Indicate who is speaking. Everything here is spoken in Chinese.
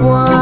Speaker 1: 我。